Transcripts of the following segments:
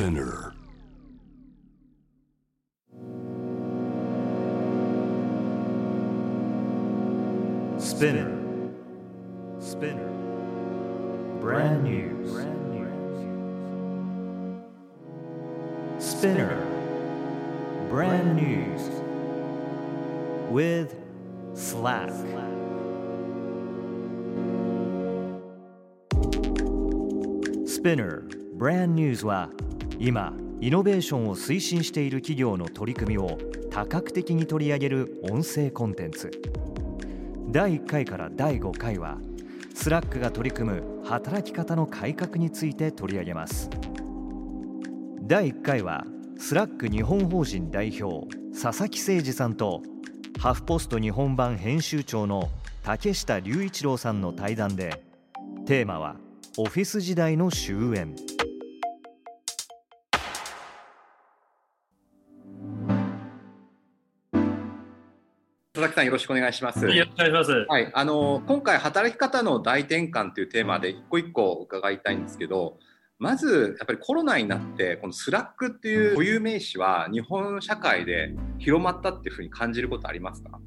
Spinner. Spinner. Spinner. Brand news. Brand new. Spinner. Brand news. With Slack. SPINEAR Brand News は今イノベーションを推進している企業の取り組みを多角的に取り上げる音声コンテンツ。第1回から第5回は Slack が取り組む働き方の改革について取り上げます。第1回は Slack 日本法人代表佐々木聖治さんとハフポスト日本版編集長の竹下隆一郎さんの対談でテーマはオフィス時代の終焉。佐々木さんよろしくお願いします。よろしくお願いします。はい、あの今回働き方の大転換というテーマで一個一個伺いたいんですけど、まずやっぱりコロナになってこの Slack っていう固有名詞は日本社会で広まったっていうふうに感じることありますか？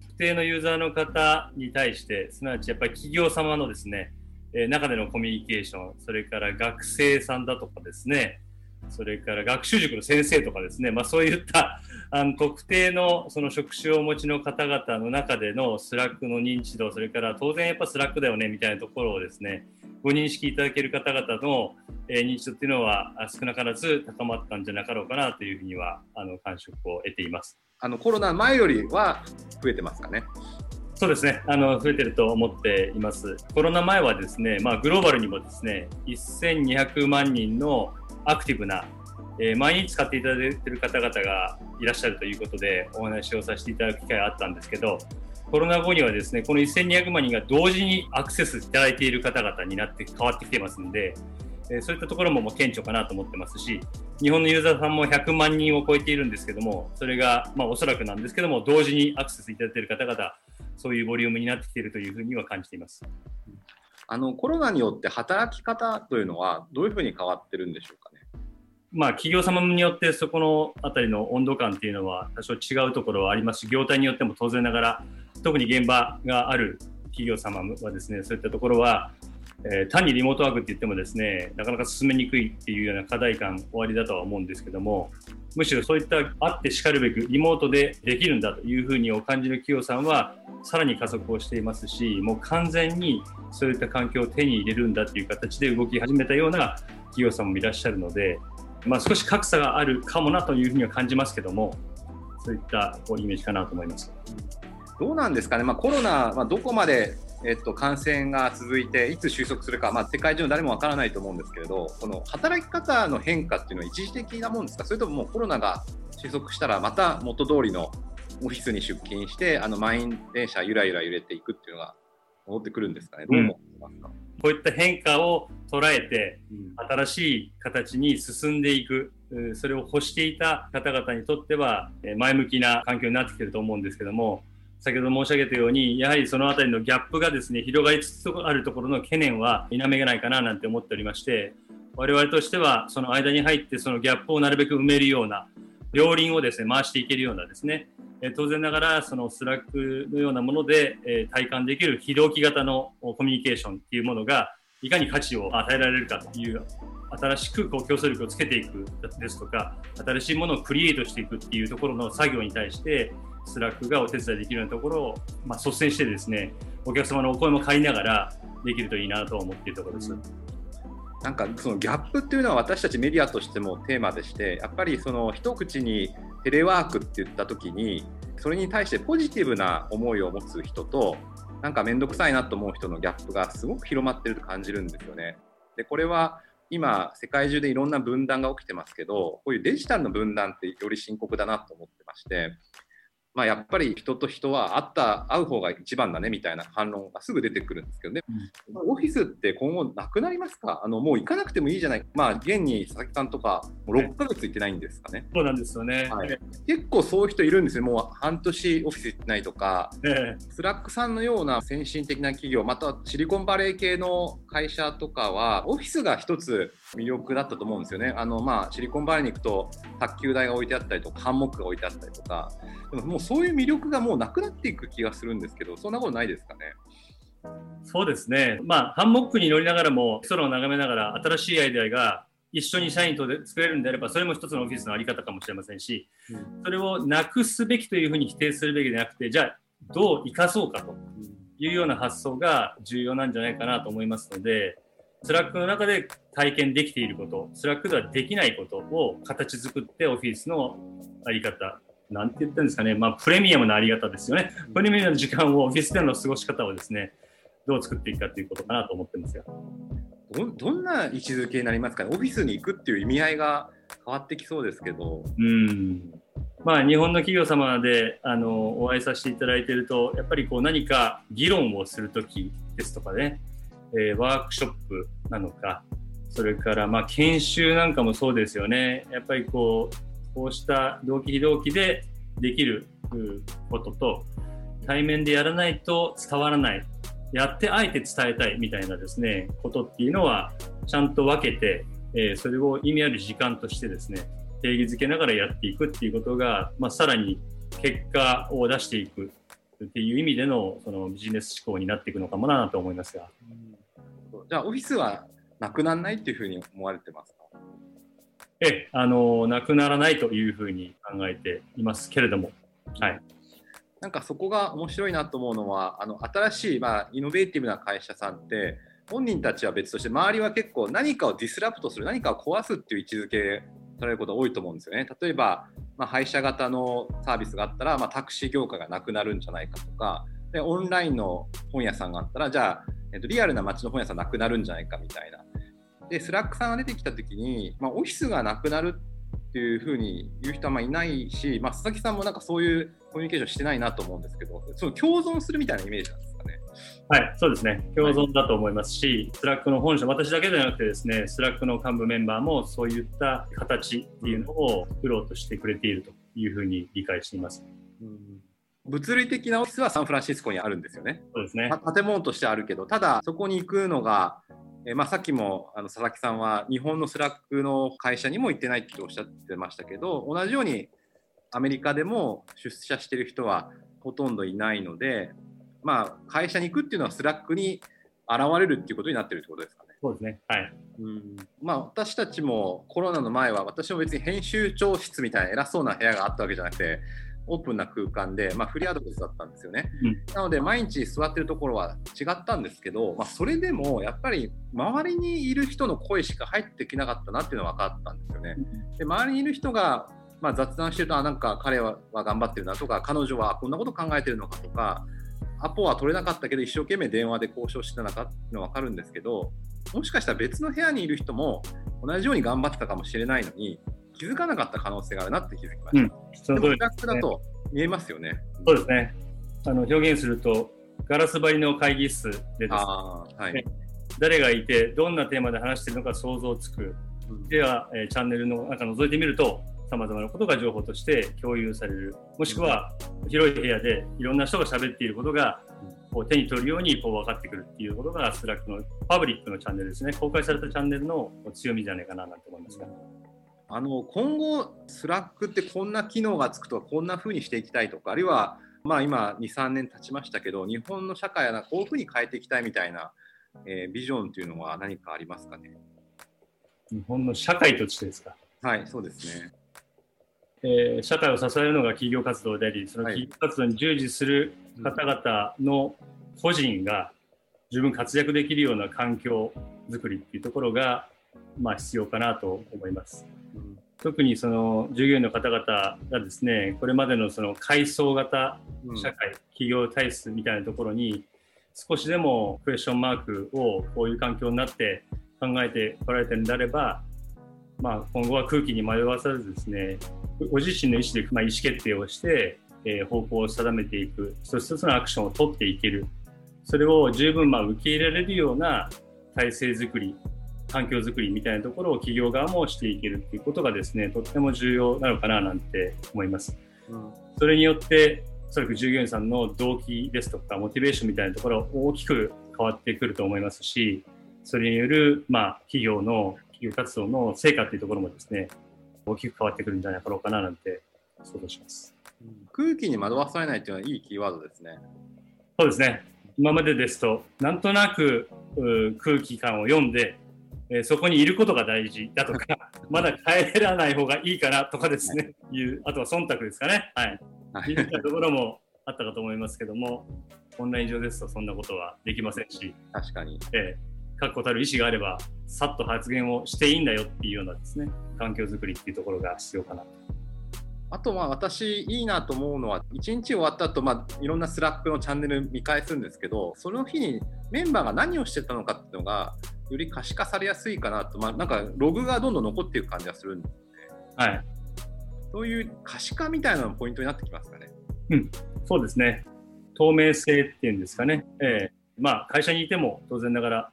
特定のユーザーの方に対して、すなわちやっぱり企業様のですね、えー中でのコミュニケーション、それから学生さんだとかですね、それから学習塾の先生とかですね、まあ、そういったあの特定のその職種をお持ちの方々の中でのスラックの認知度、それから当然やっぱスラックだよねみたいなところをですね、ご認識いただける方々の、えー認知度っていうのはあ少なからず高まったんじゃなかろうかなというふうにはあの感触を得ています。あのコロナ前よりは増えてますかね？そうですね、あの増えてると思っています。コロナ前はですね、まあ、グローバルにもですね、1200万人のアクティブな、えー毎日使っていただいている方々がいらっしゃるということで、お話をさせていただく機会があったんですけど、コロナ後にはですね、この1200万人が同時にアクセスいただいている方々になって変わってきてますので、えーそういったところももう顕著かなと思ってますし、日本のユーザーさんも100万人を超えているんですけども、それが、まあ、おそらくなんですけども、同時にアクセスいただいている方々、そういうボリュームになってきているというふうには感じています。あのコロナによって働き方というのはどういうふうに変わってるんでしょうか？まあ、企業様によってそこのあたりの温度感っていうのは多少違うところはありますし、業態によっても当然ながら、特に現場がある企業様はですね、そういったところは、えー単にリモートワークって言ってもですね、なかなか進めにくいっていうような課題感おありだとは思うんですけども、むしろそういったあってしかるべくリモートでできるんだというふうにお感じる企業さんはさらに加速をしていますし、もう完全にそういった環境を手に入れるんだっていう形で動き始めたような企業さんもいらっしゃるので、まあ、少し格差があるかもなというふうには感じますけども、そういったこうイメージかなと思います。どうなんですかね、まあ、コロナ、まあ、どこまで、えっと、感染が続いて、いつ収束するか、まあ、世界中の誰もわからないと思うんですけれど、この働き方の変化っていうのは一時的なもんですか、それとももうコロナが収束したら、また元通りのオフィスに出勤して、あの満員電車、ゆらゆら揺れていくっていうのが戻ってくるんですかね、どう思いますか？こういった変化を捉えて、新しい形に進んでいく、それを欲していた方々にとっては、えー前向きな環境になってきてると思うんですけども、先ほど申し上げたように、やはりそのあたりのギャップがですね、広がりつつあるところの懸念は否めがないかななんて思っておりまして、我々としては、その間に入って、そのギャップをなるべく埋めるような、両輪をですね、回していけるようなですね、え当然ながら、そのスラックのようなもので、え体感できる非同期型のコミュニケーションっていうものが、いかに価値を与えられるかという、新しくこう競争力をつけていくですとか、新しいものをクリエイトしていくっていうところの作業に対して、スラックがお手伝いできるようなところを、まあ、率先してですね、お客様のお声も借りながらできるといいなと思っているところです。なんかそのギャップっていうのは私たちメディアとしてもテーマでしてやっぱりその一口にテレワークって言った時にそれに対してポジティブな思いを持つ人となんか面倒くさいなと思う人のギャップがすごく広まってると感じるんですよね。でこれは今世界中でいろんな分断が起きてますけどこういうデジタルの分断ってより深刻だなと思ってましてまあ、やっぱり人と人は会った会う方が一番だねみたいな反論がすぐ出てくるんですけどね、うん、オフィスって今後なくなりますか？あのもう行かなくてもいいじゃない、まあ、現に佐々木さんとか、もう6ヶ月行ってないんですかね。そうなんですよね、はい、結構そういう人いるんですよ、もう半年オフィス行ってないとか、スラックさんのような先進的な企業、またシリコンバレー系の会社とかは、オフィスが一つ魅力だったと思うんですよね。あのまあ、シリコンバレーに行くと、卓球台が置いてあったりとか、ハンモックが置いてあったりとか、でももうそういう魅力がもうなくなっていく気がするんですけど、そんなことないですかね？そうですね、まあ、ハンモックに乗りながらも、空を眺めながら、新しいアイデアが一緒に社員と作れるんであれば、それも一つのオフィスの在り方かもしれませんし、それをなくすべきというふうに否定するべきでなくて、じゃあ、どう生かそうかというような発想が重要なんじゃないかなと思いますので、スラックの中で体験できていること、スラックではできないことを形作ってオフィスの在り方、なんて言ったんですかね、まあ、プレミアムなあり方ですよね。プレミアムの時間をオフィスでの過ごし方をですね、どう作っていくかということかなと思ってますが。どどんな位置づけになりますかね、オフィスに行くっていう意味合いが変わってきそうですけど。うんまあ、日本の企業様であのお会いさせていただいていると、やっぱりこう何か議論をするときですとかね、えー、ワークショップなのか、それからまあ研修なんかもそうですよね。やっぱりこう、こうした同期非同期でできることと、対面でやらないと伝わらない、やってあえて伝えたいみたいなですね、ことっていうのは、ちゃんと分けて、えー、それを意味ある時間としてですね、定義づけながらやっていくっていうことが、まあ、さらに結果を出していくっていう意味でのそのビジネス思考になっていくのかもなと思いますが。じゃあオフィスはなくならないっていうふうに思われてますか？えあのなくならないというふうに考えていますけれども、はい、なんかそこが面白いなと思うのはあの新しい、まあ、イノベーティブな会社さんって本人たちは別として周りは結構何かをディスラプトする何かを壊すっていう位置づけされることが多いと思うんですよね。例えば、まあ、配車型のサービスがあったら、まあ、タクシー業界がなくなるんじゃないかとかでオンラインの本屋さんがあったらじゃあえっと、リアルな街の本屋さんなくなるんじゃないかみたいな。で、スラックさんが出てきたときに、まあ、オフィスがなくなるっていうふうに言う人はまあいないし、まあ、佐々木さんもなんかそういうコミュニケーションしてないなと思うんですけど、その共存するみたいなイメージなんですかね。はい、そうですね。共存だと思いますし、はい、スラックの本社、私だけではなくてですね、スラックの幹部メンバーもそういった形っていうのを作ろうとしてくれているというふうに理解しています。うん物理的なオフィスはサンフランシスコにあるんですよね。そうですね。建物としてあるけど、ただそこに行くのが、えまあ、さっきもあの佐々木さんは日本のスラックの会社にも行ってないっておっしゃってましたけど、同じようにアメリカでも出社してる人はほとんどいないので、まあ、会社に行くっていうのはスラックに現れるっていうことになってるってことですかね。そうですね。はい。うんまあ、私たちもコロナの前は私も別に編集長室みたいな偉そうな部屋があったわけじゃなくてオープンな空間で、まあ、フリーアドレスだったんですよね。うん、なので毎日座ってるところは違ったんですけど、まあ、それでもやっぱり周りにいる人の声しか入ってきなかったなっていうのは分かったんですよね。で周りにいる人がまあ、雑談してるとあなんか彼は頑張ってるなとか彼女はこんなこと考えてるのかとかアポは取れなかったけど一生懸命電話で交渉してたのかっていうのは分かるんですけどもしかしたら別の部屋にいる人も同じように頑張ってたかもしれないのに気づかなかった可能性があるなって気づきました。うん、その通だと見えますよね。そうですね。あの表現すると、ガラス張りの会議室でですね、はい、誰がいて、どんなテーマで話しているのか想像つく。うん、では、えー、チャンネルの中覗いてみると、さまざまなことが情報として共有される。もしくは、広い部屋でいろんな人が喋っていることが、こう手に取るようにこう分かってくるっていうことが、スラックのパブリックのチャンネルですね。公開されたチャンネルの強みじゃないかななんて思いますが。あの今後、スラックってこんな機能がつくとか、こんな風にしていきたいとか、あるいは、まあ、今、2、3年経ちましたけど、日本の社会はこういう風に変えていきたいみたいな、えー、ビジョンというのは何かありますかね？日本の社会としてですか？はい、そうですね。えー、社会を支えるのが企業活動であり、その企業活動に従事する方々の個人が十分活躍できるような環境づくりっていうところが、まあ、必要かなと思います。特にその従業員の方々がですねこれまでのその階層型社会、うん、企業体質みたいなところに少しでもクエスチョンマークをこういう環境になって考えてこられてるんであれば、まあ、今後は空気に迷わさずですねご自身の意思でまあ意思決定をしてえー、方向を定めていく、一つ一つのアクションを取っていける、それを十分まあ受け入れられるような体制づくり、環境づくりみたいなところを企業側もしていけるっていうことがですね、とっても重要なのかななんて思います。うん、それによって、おそらく従業員さんの動機ですとか、モチベーションみたいなところ大きく変わってくると思いますし、それによる、まあ、企業の、企業活動の成果っていうところもですね、大きく変わってくるんじゃないかろうかななんて想像します。空気に惑わされないっていうのはいいキーワードですね。そうですね。今までですと、なんとなく空気感を読んで、えー、そこにいることが大事だとか、まだ帰らない方がいいかなとかですね、はい、いうあとは忖度ですかね。はい。はい、ところもあったかと思いますけども、オンライン上ですとそんなことはできませんし、確かに。えー、確固たる意思があれば、さっと発言をしていいんだよっていうようなですね、環境づくりっていうところが必要かなと。あとは私いいなと思うのは1日終わった後、まあいろんなスラックのチャンネル見返すんですけどその日にメンバーが何をしてたのかっていうのがより可視化されやすいかなと、まあ、なんかログがどんどん残っていく感じがするんですね。はい。そういう可視化みたいなのポイントになってきますかね。うん、そうですね。透明性っていうんですかね。えー、まあ会社にいても当然ながら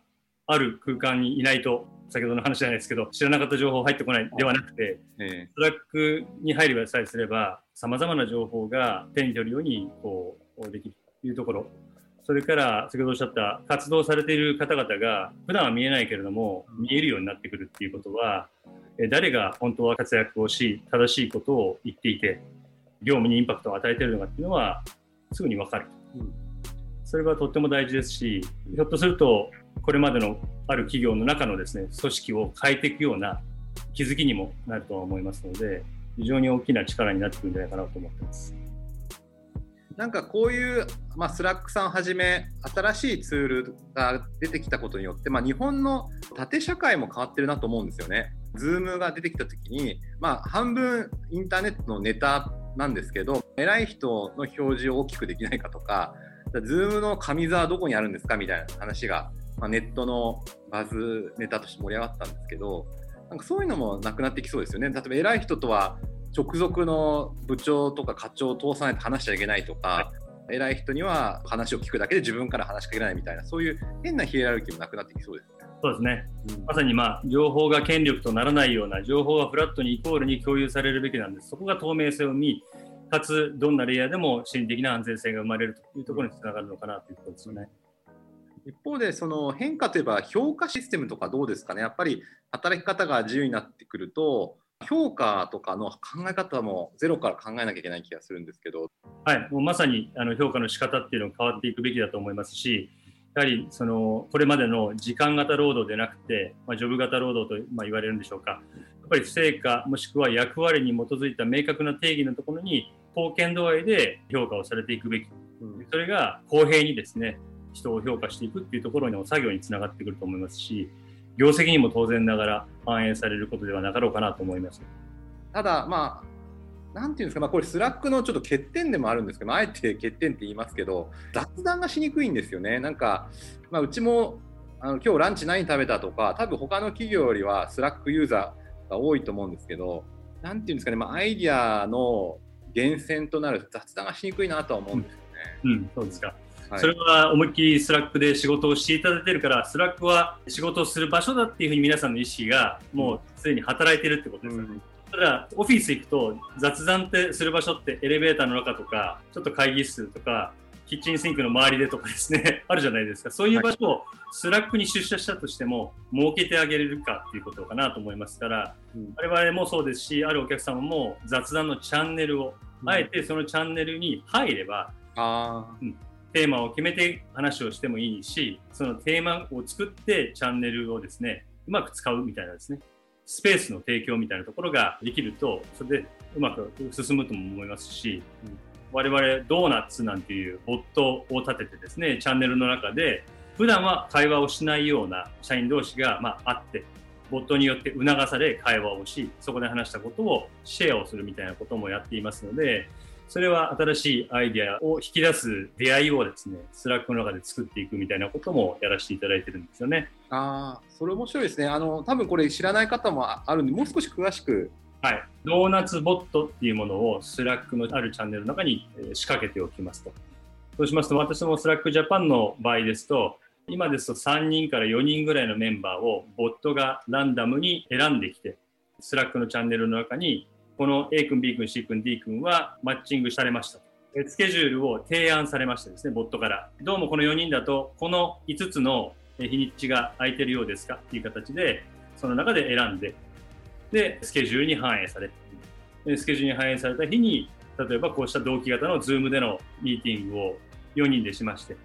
ある空間にいないと先ほどの話じゃないですけど知らなかった情報入ってこないではなくて、えスラックに入ればさえすればさまざまな情報が手に取るようにこうできるというところそれから先ほどおっしゃった活動されている方々が普段は見えないけれども見えるようになってくるっていうことは誰が本当は活躍をし正しいことを言っていて業務にインパクトを与えているのかっていうのはすぐに分かる、うん、それがとっても大事ですしひょっとするとこれまでのある企業の中のですね組織を変えていくような気づきにもなるとは思いますので非常に大きな力になってくるんじゃないかなと思ってます。なんかこういう、まあ、スラックさんはじめ新しいツールが出てきたことによって、まあ、日本の縦社会も変わってるなと思うんですよね。ズームが出てきた時に、まあ、半分インターネットのネタなんですけど偉い人の表示を大きくできないかとかズームの上座はどこにあるんですかみたいな話がまあ、ネットのバズネタとして盛り上がったんですけどなんかそういうのもなくなってきそうですよね例えば偉い人とは直属の部長とか課長を通さないと話しちゃいけないとか、はい、偉い人には話を聞くだけで自分から話しかけないみたいなそういう変なヒエラルキーもなくなってきそうですね。そうですね、うん、まさに、まあ、情報が権力とならないような情報がフラットにイコールに共有されるべきなんです。そこが透明性を見かつどんなレイヤーでも心理的な安全性が生まれるというところにつながるのかなということですよね。一方でその変化といえば評価システムとかどうですかね。やっぱり働き方が自由になってくると評価とかの考え方もゼロから考えなきゃいけない気がするんですけど、はい、もうまさにあの評価の仕方っていうのが変わっていくべきだと思いますしやはりそのこれまでの時間型労働でなくて、まあ、ジョブ型労働とまあ言われるんでしょうか。やっぱり成果もしくは役割に基づいた明確な定義のところに貢献度合いで評価をされていくべき、それが公平にですね人を評価していくっていうところの作業につながってくると思いますし業績にも当然ながら反映されることではなかろうかなと思います。ただまあなんていうんですか、まあ、これスラックのちょっと欠点でもあるんですけど、あえて欠点って言いますけど雑談がしにくいんですよねなんか、まあ、うちもあの今日ランチ何食べたとか多分他の企業よりはスラックユーザーが多いと思うんですけどなんていうんですかね、まあ、アイディアの源泉となる雑談がしにくいなとは思うんですよね。うん、うん、そうですかそれは思いっきり Slackで仕事をしていただいてるから、 Slackは仕事をする場所だっていうふうに皆さんの意識がもうすでに働いてるってことです。よね。うん。ただ、オフィス行くと雑談ってする場所ってエレベーターの中とか、ちょっと会議室とか、キッチンシンクの周りでとかですね、あるじゃないですか。そういう場所を Slackに出社したとしても、設けてあげれるかっていうことかなと思いますから、うん、我々もそうですし、あるお客様も雑談のチャンネルを、あえてそのチャンネルに入れば、うん、テーマを決めて話をしてもいいし、そのテーマを作ってチャンネルをですね、うまく使うみたいなですね、スペースの提供みたいなところができると、それでうまく進むとも思いますし、我々ドーナツなんていうボットを立ててですね、チャンネルの中で、普段は会話をしないような社員同士が、まあ、あって、ボットによって促され会話をし、そこで話したことをシェアをするみたいなこともやっていますので、それは新しいアイデアを引き出す出会いをですね、 Slackの中で作っていくみたいなこともやらせていただいてるんですよね。ああ、それ面白いですね。あの、多分これ知らない方もあるんで、もう少し詳しくはい。ドーナツボットっていうものを Slackのあるチャンネルの中に仕掛けておきますと。そうしますと、私も Slack Japan の場合ですと、今ですと3人から4人ぐらいのメンバーをボットがランダムに選んできて、Slackのチャンネルの中に、この A 君、B 君、C 君、D 君はマッチングされましたと。スケジュールを提案されましてですね、ボットから。どうもこの4人だと、この5つの日にちが空いてるようですか？っていう形で、その中で選んで、で、スケジュールに反映されて、スケジュールに反映された日に、例えばこうした同期型の Zoom でのミーティングを4人でしまして、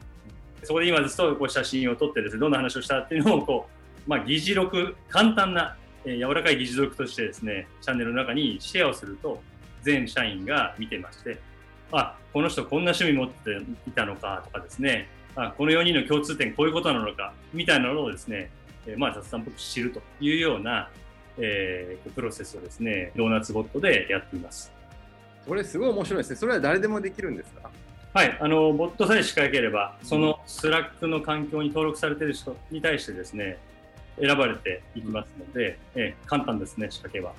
そこで今ですとこう写真を撮ってですね、どんな話をしたっていうのをこう、まあ、議事録、簡単な、えー、柔らかい議事録としてですね、チャンネルの中にシェアをすると、全社員が見てまして、あ、この人こんな趣味持っていたのかとかですね、あこの4人の共通点こういうことなのかみたいなのをですね、えー、まあ雑談っぽく知るというような、えー、プロセスをですね、ドーナツボットでやっています。これすごい面白いですね。それは誰でもできるんですか？はい、あのボットさえ仕掛ければ、その Slackの環境に登録されている人に対してですね、選ばれていきますので、え簡単ですね、仕掛けは。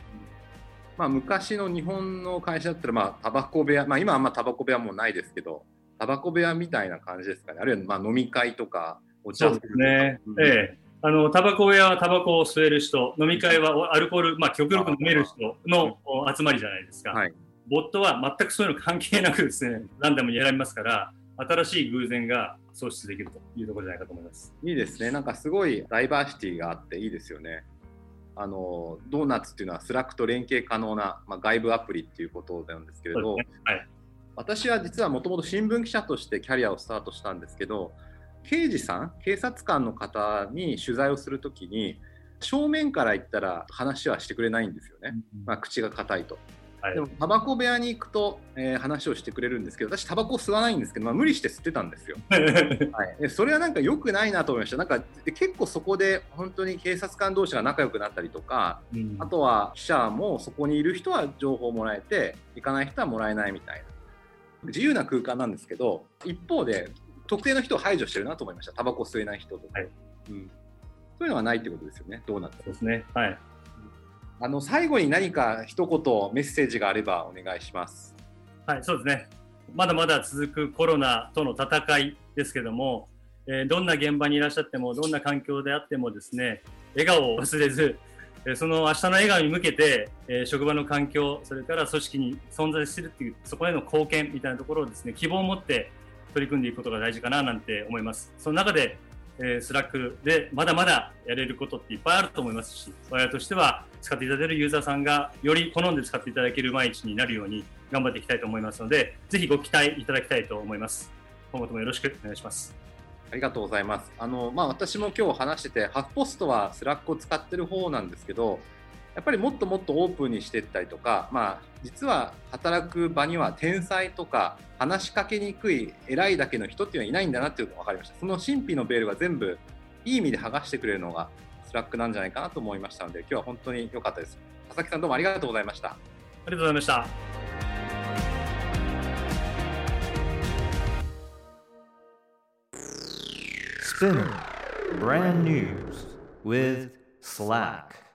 まあ、昔の日本の会社だったら、まあ、タバコ部屋、まあ、今はあんまタバコ部屋もないですけど、タバコ部屋みたいな感じですかね、あるいはまあ飲み会とか、お茶そうですね、うん、ええ。あのタバコ部屋はタバコを吸える人、飲み会はアルコール、まあ、極力飲める人の集まりじゃないですか。はい、ボットは全くそういうの関係なくですね、ランダムに選びますから、新しい偶然が創出できるというところじゃないかと思います。いいですね。なんかすごいダイバーシティがあっていいですよね。あのドーナツっていうのは Slackと連携可能な、まあ、外部アプリっていうことなんですけれど、ねはい、私は実はもともと新聞記者としてキャリアをスタートしたんですけど刑事さん警察官の方に取材をするときに正面から言ったら話はしてくれないんですよね、まあ、口が硬いと。はい、でもタバコ部屋に行くと、えー、話をしてくれるんですけど私タバコ吸わないんですけど、まあ、無理して吸ってたんですよ、はい、でそれはなんか良くないなと思いました。なんか結構そこで本当に警察官同士が仲良くなったりとか、うん、あとは記者もそこにいる人は情報をもらえて行かない人はもらえないみたいな。自由な空間なんですけど一方で特定の人を排除してるなと思いました、タバコ吸えない人とか、はい、うん、そういうのはないってことですよね、どうなってですね。はいあの最後に何か一言メッセージがあればお願いします。はい、そうですね。まだまだ続くコロナとの戦いですけども、えー、どんな現場にいらっしゃっても、どんな環境であってもですね、笑顔を忘れず、えー、その明日の笑顔に向けて、えー、職場の環境、それから組織に存在するっていう、そこへの貢献みたいなところをですね、希望を持って取り組んでいくことが大事かななんて思います。その中で、えー、 Slackでまだまだやれることっていっぱいあると思いますし、我々としては使っていただけるユーザーさんがより好んで使っていただける毎日になるように頑張っていきたいと思いますので、ぜひご期待いただきたいと思います。今後ともよろしくお願いします。ありがとうございます。あのまあ、私も今日話してて、ハフポストは Slackを使ってる方なんですけど、やっぱりもっともっとオープンにしていったりとか、まあ、実は働く場には天才とか話しかけにくい偉いだけの人っていうのはいないんだなっていうのが分かりました。その神秘のベールが全部いい意味で剥がしてくれるのが Slackなんじゃないかなと思いましたので今日は本当に良かったです。佐々木さんどうもありがとうございました。ありがとうございました。Spinner Brand News with Slack